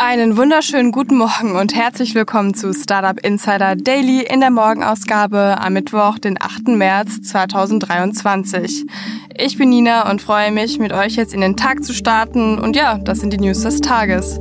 Einen wunderschönen guten Morgen und herzlich willkommen zu Startup Insider Daily in der Morgenausgabe am Mittwoch, den 8. März 2023. Ich bin Nina und freue mich, mit euch jetzt in den Tag zu starten. Und ja, das sind die News des Tages.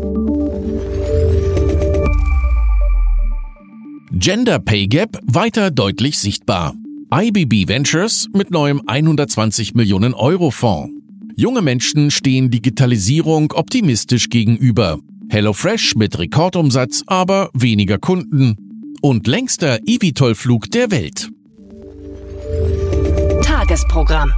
Gender Pay Gap weiter deutlich sichtbar. IBB Ventures mit neuem 120 Millionen Euro Fonds. Junge Menschen stehen Digitalisierung optimistisch gegenüber. HelloFresh mit Rekordumsatz, aber weniger Kunden. Und längster eVTOL-Flug der Welt. Tagesprogramm.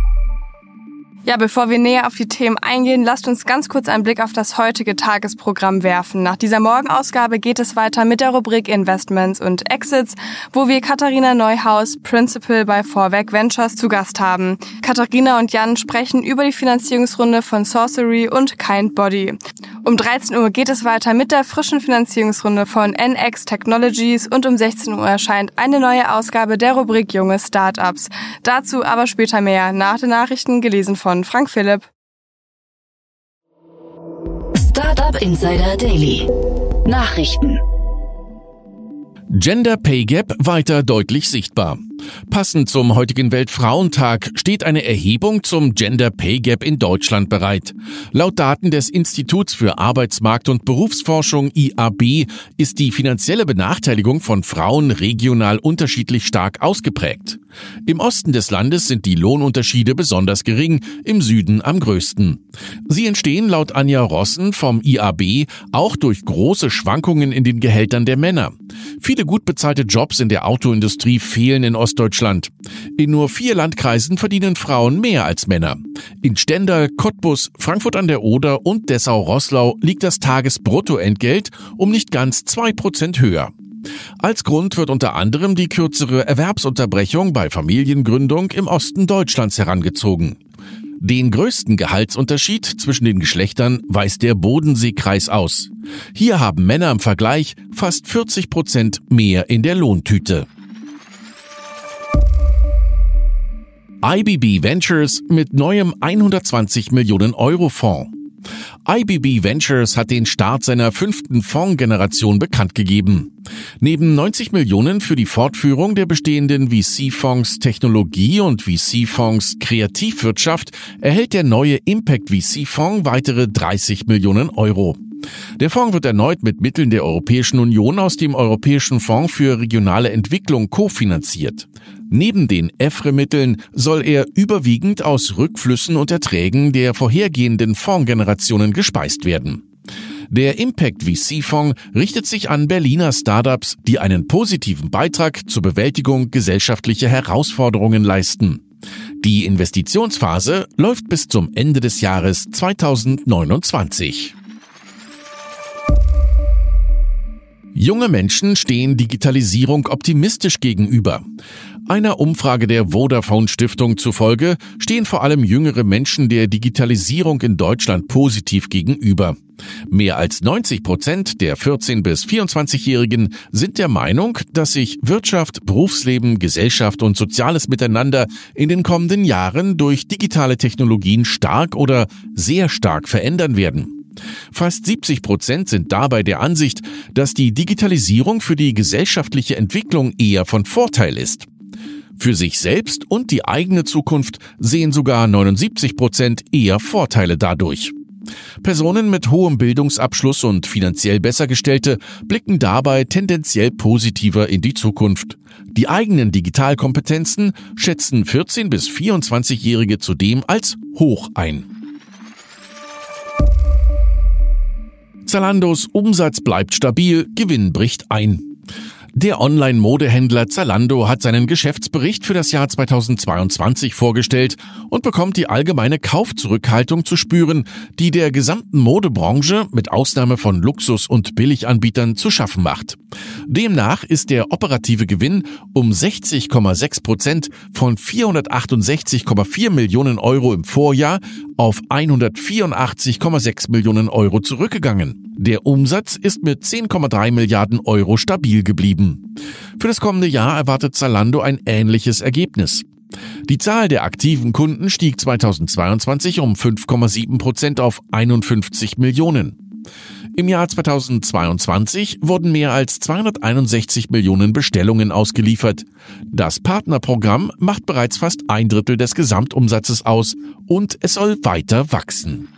Ja, bevor wir näher auf die Themen eingehen, lasst uns ganz kurz einen Blick auf das heutige Tagesprogramm werfen. Nach dieser Morgenausgabe geht es weiter mit der Rubrik Investments und Exits, wo wir Katharina Neuhaus, Principal bei Vorwerk Ventures, zu Gast haben. Katharina und Jan sprechen über die Finanzierungsrunde von Sorcery und Kind Body. Um 13 Uhr geht es weiter mit der frischen Finanzierungsrunde von NX Technologies und um 16 Uhr erscheint eine neue Ausgabe der Rubrik Junge Startups. Dazu aber später mehr, nach den Nachrichten gelesen von von Frank Philipp. Startup Insider Daily. Nachrichten. Gender Pay Gap weiter deutlich sichtbar. Passend zum heutigen Weltfrauentag steht eine Erhebung zum Gender Pay Gap in Deutschland bereit. Laut Daten des Instituts für Arbeitsmarkt und Berufsforschung IAB ist die finanzielle Benachteiligung von Frauen regional unterschiedlich stark ausgeprägt. Im Osten des Landes sind die Lohnunterschiede besonders gering, im Süden am größten. Sie entstehen laut Anja Rossen vom IAB auch durch große Schwankungen in den Gehältern der Männer. Viele gut bezahlte Jobs in der Autoindustrie fehlen in Ostdeutschland. In nur vier Landkreisen verdienen Frauen mehr als Männer. In Stendal, Cottbus, Frankfurt an der Oder und Dessau-Rosslau liegt das Tagesbruttoentgelt um nicht ganz zwei Prozent höher. Als Grund wird unter anderem die kürzere Erwerbsunterbrechung bei Familiengründung im Osten Deutschlands herangezogen. Den größten Gehaltsunterschied zwischen den Geschlechtern weist der Bodenseekreis aus. Hier haben Männer im Vergleich fast 40 Prozent mehr in der Lohntüte. IBB Ventures mit neuem 120 Millionen Euro Fonds. IBB Ventures hat den Start seiner fünften Fondsgeneration bekannt gegeben. Neben 90 Millionen für die Fortführung der bestehenden VC-Fonds Technologie und VC-Fonds Kreativwirtschaft erhält der neue Impact VC-Fonds weitere 30 Millionen Euro. Der Fonds wird erneut mit Mitteln der Europäischen Union aus dem Europäischen Fonds für regionale Entwicklung kofinanziert. Neben den EFRE-Mitteln soll er überwiegend aus Rückflüssen und Erträgen der vorhergehenden Fondsgenerationen gespeist werden. Der Impact VC-Fonds richtet sich an Berliner Startups, die einen positiven Beitrag zur Bewältigung gesellschaftlicher Herausforderungen leisten. Die Investitionsphase läuft bis zum Ende des Jahres 2029. Junge Menschen stehen Digitalisierung optimistisch gegenüber. Einer Umfrage der Vodafone Stiftung zufolge stehen vor allem jüngere Menschen der Digitalisierung in Deutschland positiv gegenüber. Mehr als 90 Prozent der 14 bis 24-Jährigen sind der Meinung, dass sich Wirtschaft, Berufsleben, Gesellschaft und soziales Miteinander in den kommenden Jahren durch digitale Technologien stark oder sehr stark verändern werden. Fast 70 Prozent sind dabei der Ansicht, dass die Digitalisierung für die gesellschaftliche Entwicklung eher von Vorteil ist. Für sich selbst und die eigene Zukunft sehen sogar 79 Prozent eher Vorteile dadurch. Personen mit hohem Bildungsabschluss und finanziell Bessergestellte blicken dabei tendenziell positiver in die Zukunft. Die eigenen Digitalkompetenzen schätzen 14 bis 24-Jährige zudem als hoch ein. Zalandos Umsatz bleibt stabil, Gewinn bricht ein. Der Online-Modehändler Zalando hat seinen Geschäftsbericht für das Jahr 2022 vorgestellt und bekommt die allgemeine Kaufzurückhaltung zu spüren, die der gesamten Modebranche mit Ausnahme von Luxus- und Billiganbietern zu schaffen macht. Demnach ist der operative Gewinn um 60,6 Prozent von 468,4 Millionen Euro im Vorjahr auf 184,6 Millionen Euro zurückgegangen. Der Umsatz ist mit 10,3 Milliarden Euro stabil geblieben. Für das kommende Jahr erwartet Zalando ein ähnliches Ergebnis. Die Zahl der aktiven Kunden stieg 2022 um 5,7 Prozent auf 51 Millionen. Im Jahr 2022 wurden mehr als 261 Millionen Bestellungen ausgeliefert. Das Partnerprogramm macht bereits fast ein Drittel des Gesamtumsatzes aus und es soll weiter wachsen.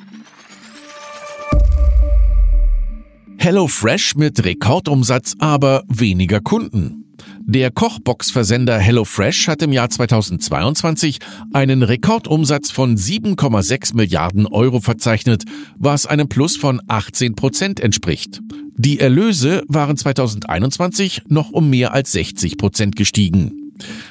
HelloFresh mit Rekordumsatz, aber weniger Kunden. Der Kochbox-Versender HelloFresh hat im Jahr 2022 einen Rekordumsatz von 7,6 Milliarden Euro verzeichnet, was einem Plus von 18 Prozent entspricht. Die Erlöse waren 2021 noch um mehr als 60 Prozent gestiegen.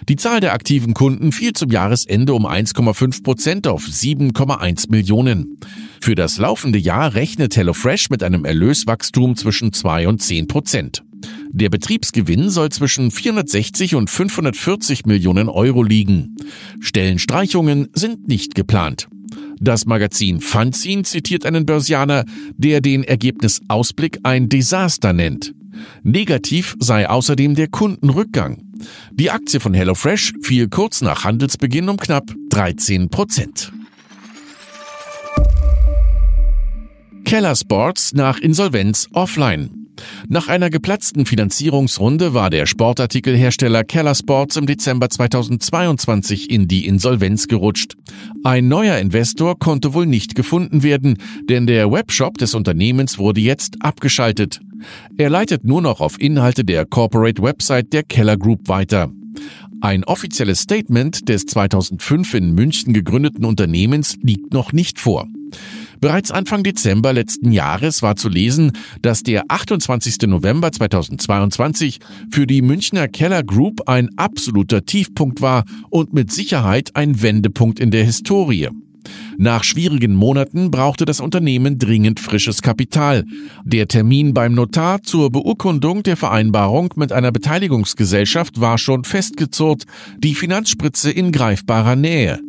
Die Zahl der aktiven Kunden fiel zum Jahresende um 1,5 Prozent auf 7,1 Millionen. Für das laufende Jahr rechnet HelloFresh mit einem Erlöswachstum zwischen 2 und 10 Prozent. Der Betriebsgewinn soll zwischen 460 und 540 Millionen Euro liegen. Stellenstreichungen sind nicht geplant. Das Magazin Fanzine zitiert einen Börsianer, der den Ergebnisausblick ein Desaster nennt. Negativ sei außerdem der Kundenrückgang. Die Aktie von HelloFresh fiel kurz nach Handelsbeginn um knapp 13 Prozent. Keller Sports nach Insolvenz offline. Nach einer geplatzten Finanzierungsrunde war der Sportartikelhersteller Keller Sports im Dezember 2022 in die Insolvenz gerutscht. Ein neuer Investor konnte wohl nicht gefunden werden, denn der Webshop des Unternehmens wurde jetzt abgeschaltet. Er leitet nur noch auf Inhalte der Corporate Website der Keller Group weiter. Ein offizielles Statement des 2005 in München gegründeten Unternehmens liegt noch nicht vor. Bereits Anfang Dezember letzten Jahres war zu lesen, dass der 28. November 2022 für die Münchner Keller Group ein absoluter Tiefpunkt war und mit Sicherheit ein Wendepunkt in der Historie. Nach schwierigen Monaten brauchte das Unternehmen dringend frisches Kapital. Der Termin beim Notar zur Beurkundung der Vereinbarung mit einer Beteiligungsgesellschaft war schon festgezurrt, die Finanzspritze in greifbarer Nähe.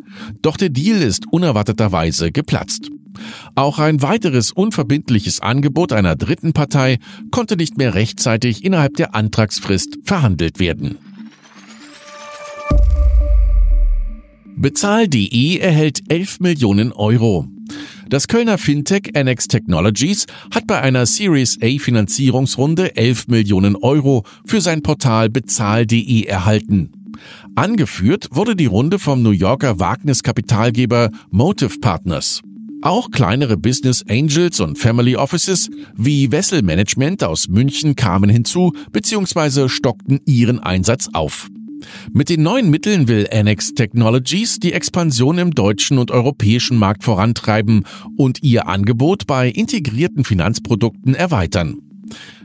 Doch der Deal ist unerwarteterweise geplatzt. Auch ein weiteres unverbindliches Angebot einer dritten Partei konnte nicht mehr rechtzeitig innerhalb der Antragsfrist verhandelt werden. Bezahl.de erhält 11 Millionen Euro. Das Kölner Fintech NX Technologies hat bei einer Series A Finanzierungsrunde 11 Millionen Euro für sein Portal Bezahl.de erhalten. Angeführt wurde die Runde vom New Yorker Wagniskapitalgeber Motive Partners. Auch kleinere Business Angels und Family Offices wie Wessel Management aus München kamen hinzu bzw. stockten ihren Einsatz auf. Mit den neuen Mitteln will Annex Technologies die Expansion im deutschen und europäischen Markt vorantreiben und ihr Angebot bei integrierten Finanzprodukten erweitern.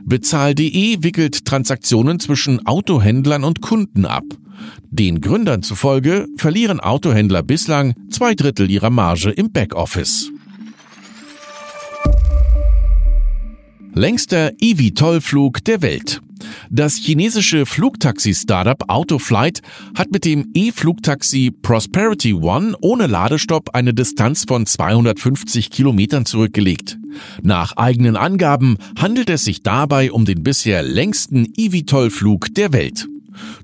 Bezahl.de wickelt Transaktionen zwischen Autohändlern und Kunden ab. Den Gründern zufolge verlieren Autohändler bislang zwei Drittel ihrer Marge im Backoffice. Längster eVTOL-Flug der Welt. Das chinesische Flugtaxi-Startup Autoflight hat mit dem E-Flugtaxi Prosperity One ohne Ladestopp eine Distanz von 250 Kilometern zurückgelegt. Nach eigenen Angaben handelt es sich dabei um den bisher längsten eVTOL-Flug der Welt.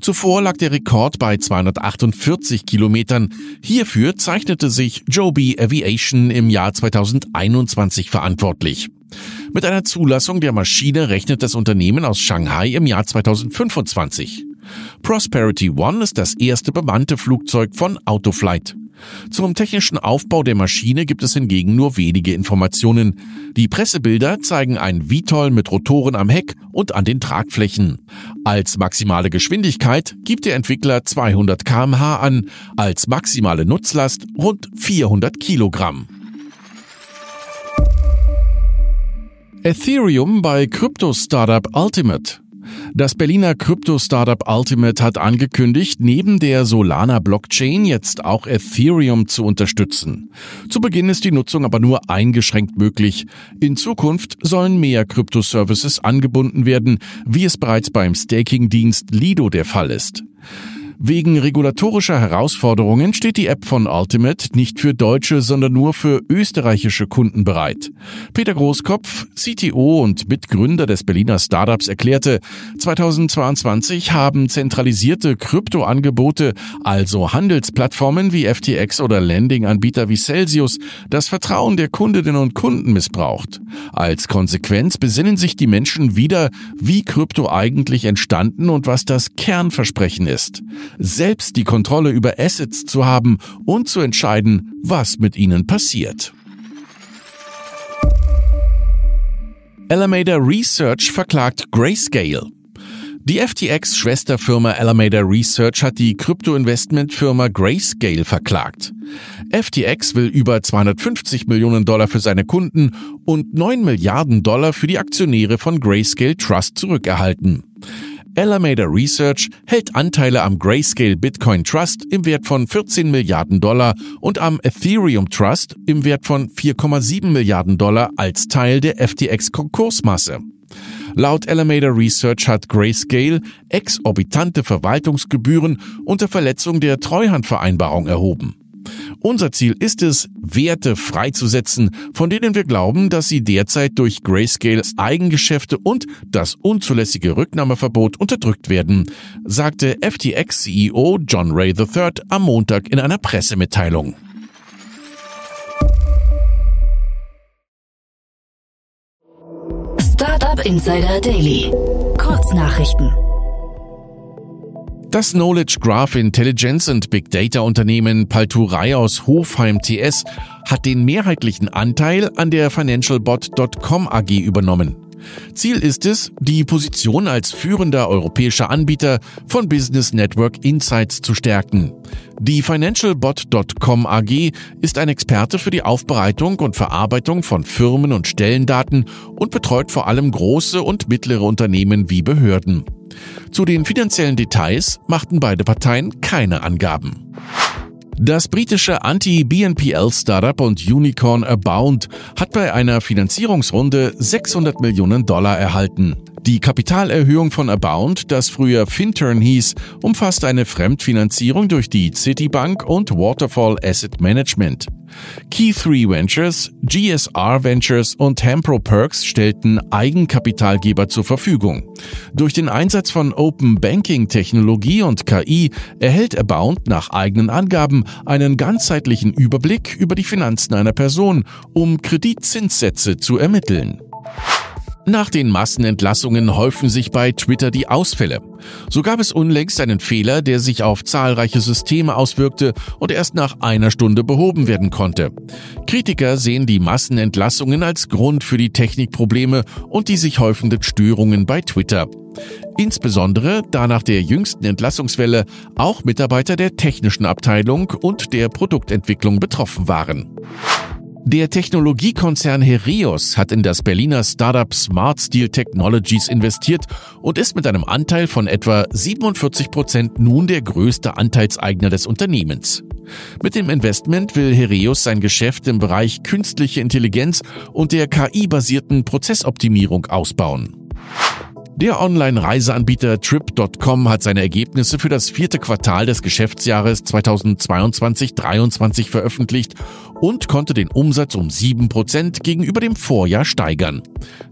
Zuvor lag der Rekord bei 248 Kilometern. Hierfür zeichnete sich Joby Aviation im Jahr 2021 verantwortlich. Mit einer Zulassung der Maschine rechnet das Unternehmen aus Shanghai im Jahr 2025. Prosperity One ist das erste bemannte Flugzeug von Autoflight. Zum technischen Aufbau der Maschine gibt es hingegen nur wenige Informationen. Die Pressebilder zeigen ein VTOL mit Rotoren am Heck und an den Tragflächen. Als maximale Geschwindigkeit gibt der Entwickler 200 kmh an, als maximale Nutzlast rund 400 Kilogramm. Ethereum bei Krypto-Startup Ultimate. Das Berliner Krypto-Startup Ultimate hat angekündigt, neben der Solana Blockchain jetzt auch Ethereum zu unterstützen. Zu Beginn ist die Nutzung aber nur eingeschränkt möglich. In Zukunft sollen mehr Krypto-Services angebunden werden, wie es bereits beim Staking-Dienst Lido der Fall ist. Wegen regulatorischer Herausforderungen steht die App von Ultimate nicht für deutsche, sondern nur für österreichische Kunden bereit. Peter Großkopf, CTO und Mitgründer des Berliner Startups, erklärte, 2022 haben zentralisierte Kryptoangebote, also Handelsplattformen wie FTX oder Landing-Anbieter wie Celsius, das Vertrauen der Kundinnen und Kunden missbraucht. Als Konsequenz besinnen sich die Menschen wieder, wie Krypto eigentlich entstanden und was das Kernversprechen ist selbst die Kontrolle über Assets zu haben und zu entscheiden, was mit ihnen passiert. Alameda Research verklagt Grayscale. Die FTX-Schwesterfirma Alameda Research hat die Krypto-Investmentfirma Grayscale verklagt. FTX will über 250 Millionen Dollar für seine Kunden und 9 Milliarden Dollar für die Aktionäre von Grayscale Trust zurückerhalten. Alameda Research hält Anteile am Grayscale Bitcoin Trust im Wert von 14 Milliarden Dollar und am Ethereum Trust im Wert von 4,7 Milliarden Dollar als Teil der FTX Konkursmasse. Laut Alameda Research hat Grayscale exorbitante Verwaltungsgebühren unter Verletzung der Treuhandvereinbarung erhoben. Unser Ziel ist es, Werte freizusetzen, von denen wir glauben, dass sie derzeit durch Grayscales Eigengeschäfte und das unzulässige Rücknahmeverbot unterdrückt werden, sagte FTX-CEO John Ray III am Montag in einer Pressemitteilung. Startup Insider Daily. Kurznachrichten. Das Knowledge Graph Intelligence und Big Data Unternehmen Palturei aus Hofheim TS hat den mehrheitlichen Anteil an der FinancialBot.com AG übernommen. Ziel ist es, die Position als führender europäischer Anbieter von Business Network Insights zu stärken. Die FinancialBot.com AG ist ein Experte für die Aufbereitung und Verarbeitung von Firmen- und Stellendaten und betreut vor allem große und mittlere Unternehmen wie Behörden. Zu den finanziellen Details machten beide Parteien keine Angaben. Das britische Anti-BNPL-Startup und Unicorn Abound hat bei einer Finanzierungsrunde 600 Millionen Dollar erhalten. Die Kapitalerhöhung von Abound, das früher Finturn hieß, umfasst eine Fremdfinanzierung durch die Citibank und Waterfall Asset Management. Key3 Ventures, GSR Ventures und Hampro Perks stellten Eigenkapitalgeber zur Verfügung. Durch den Einsatz von Open Banking Technologie und KI erhält Abound nach eigenen Angaben einen ganzheitlichen Überblick über die Finanzen einer Person, um Kreditzinssätze zu ermitteln. Nach den Massenentlassungen häufen sich bei Twitter die Ausfälle. So gab es unlängst einen Fehler, der sich auf zahlreiche Systeme auswirkte und erst nach einer Stunde behoben werden konnte. Kritiker sehen die Massenentlassungen als Grund für die Technikprobleme und die sich häufenden Störungen bei Twitter. Insbesondere da nach der jüngsten Entlassungswelle auch Mitarbeiter der technischen Abteilung und der Produktentwicklung betroffen waren. Der Technologiekonzern Hereus hat in das Berliner Startup Smart Steel Technologies investiert und ist mit einem Anteil von etwa 47 Prozent nun der größte Anteilseigner des Unternehmens. Mit dem Investment will Hereus sein Geschäft im Bereich künstliche Intelligenz und der KI-basierten Prozessoptimierung ausbauen. Der Online-Reiseanbieter Trip.com hat seine Ergebnisse für das vierte Quartal des Geschäftsjahres 2022-23 veröffentlicht und konnte den Umsatz um 7% gegenüber dem Vorjahr steigern.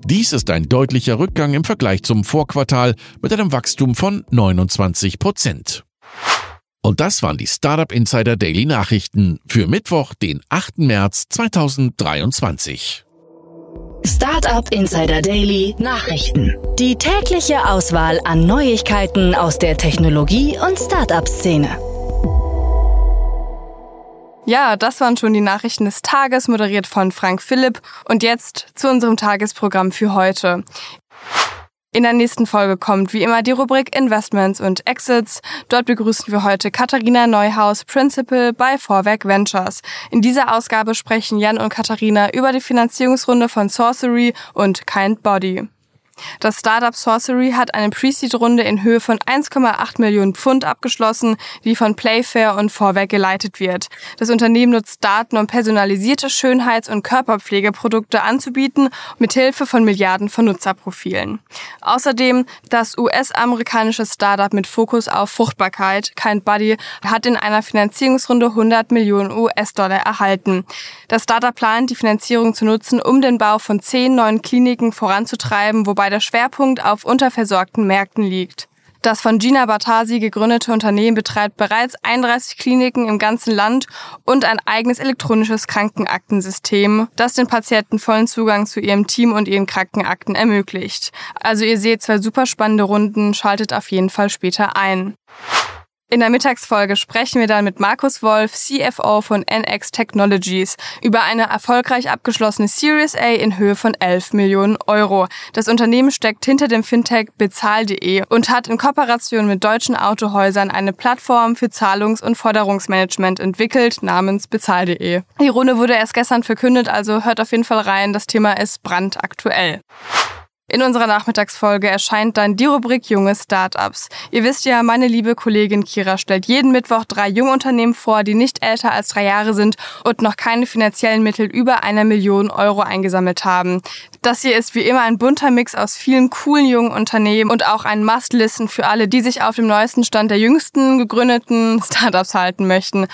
Dies ist ein deutlicher Rückgang im Vergleich zum Vorquartal mit einem Wachstum von 29%. Und das waren die Startup Insider Daily Nachrichten für Mittwoch, den 8. März 2023. Startup Insider Daily Nachrichten. Die tägliche Auswahl an Neuigkeiten aus der Technologie- und Startup-Szene. Ja, das waren schon die Nachrichten des Tages, moderiert von Frank Philipp. Und jetzt zu unserem Tagesprogramm für heute. In der nächsten Folge kommt wie immer die Rubrik Investments und Exits. Dort begrüßen wir heute Katharina Neuhaus, Principal bei Vorwerk Ventures. In dieser Ausgabe sprechen Jan und Katharina über die Finanzierungsrunde von Sorcery und Kind Body. Das Startup Sorcery hat eine Pre-Seed-Runde in Höhe von 1,8 Millionen Pfund abgeschlossen, die von Playfair und Vorwerk geleitet wird. Das Unternehmen nutzt Daten, um personalisierte Schönheits- und Körperpflegeprodukte anzubieten, mithilfe von Milliarden von Nutzerprofilen. Außerdem das US-amerikanische Startup mit Fokus auf Fruchtbarkeit, Kind Buddy, hat in einer Finanzierungsrunde 100 Millionen US-Dollar erhalten. Das Startup plant, die Finanzierung zu nutzen, um den Bau von zehn neuen Kliniken voranzutreiben, wobei der Schwerpunkt auf unterversorgten Märkten liegt. Das von Gina Batasi gegründete Unternehmen betreibt bereits 31 Kliniken im ganzen Land und ein eigenes elektronisches Krankenaktensystem, das den Patienten vollen Zugang zu ihrem Team und ihren Krankenakten ermöglicht. Also ihr seht zwei super spannende Runden, schaltet auf jeden Fall später ein. In der Mittagsfolge sprechen wir dann mit Markus Wolf, CFO von NX Technologies, über eine erfolgreich abgeschlossene Series A in Höhe von 11 Millionen Euro. Das Unternehmen steckt hinter dem Fintech bezahl.de und hat in Kooperation mit deutschen Autohäusern eine Plattform für Zahlungs- und Forderungsmanagement entwickelt namens bezahl.de. Die Runde wurde erst gestern verkündet, also hört auf jeden Fall rein. Das Thema ist brandaktuell. In unserer Nachmittagsfolge erscheint dann die Rubrik Junge Startups. Ihr wisst ja, meine liebe Kollegin Kira stellt jeden Mittwoch drei Jungunternehmen vor, die nicht älter als drei Jahre sind und noch keine finanziellen Mittel über einer Million Euro eingesammelt haben. Das hier ist wie immer ein bunter Mix aus vielen coolen jungen Unternehmen und auch ein Must-Listen für alle, die sich auf dem neuesten Stand der jüngsten gegründeten Startups halten möchten.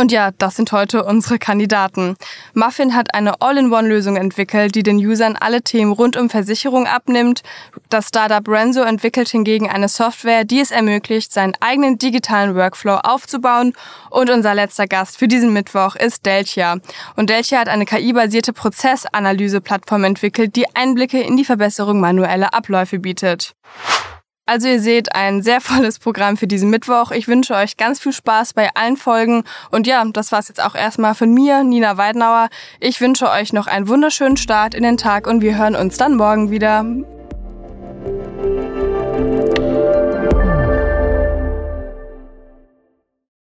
Und ja, das sind heute unsere Kandidaten. Muffin hat eine All-in-One-Lösung entwickelt, die den Usern alle Themen rund um Versicherung abnimmt. Das Startup Renzo entwickelt hingegen eine Software, die es ermöglicht, seinen eigenen digitalen Workflow aufzubauen. Und unser letzter Gast für diesen Mittwoch ist Deltia. Und Deltia hat eine KI-basierte Prozessanalyse-Plattform entwickelt, die Einblicke in die Verbesserung manueller Abläufe bietet. Also ihr seht ein sehr volles Programm für diesen Mittwoch. Ich wünsche euch ganz viel Spaß bei allen Folgen. Und ja, das war's jetzt auch erstmal von mir, Nina Weidenauer. Ich wünsche euch noch einen wunderschönen Start in den Tag und wir hören uns dann morgen wieder.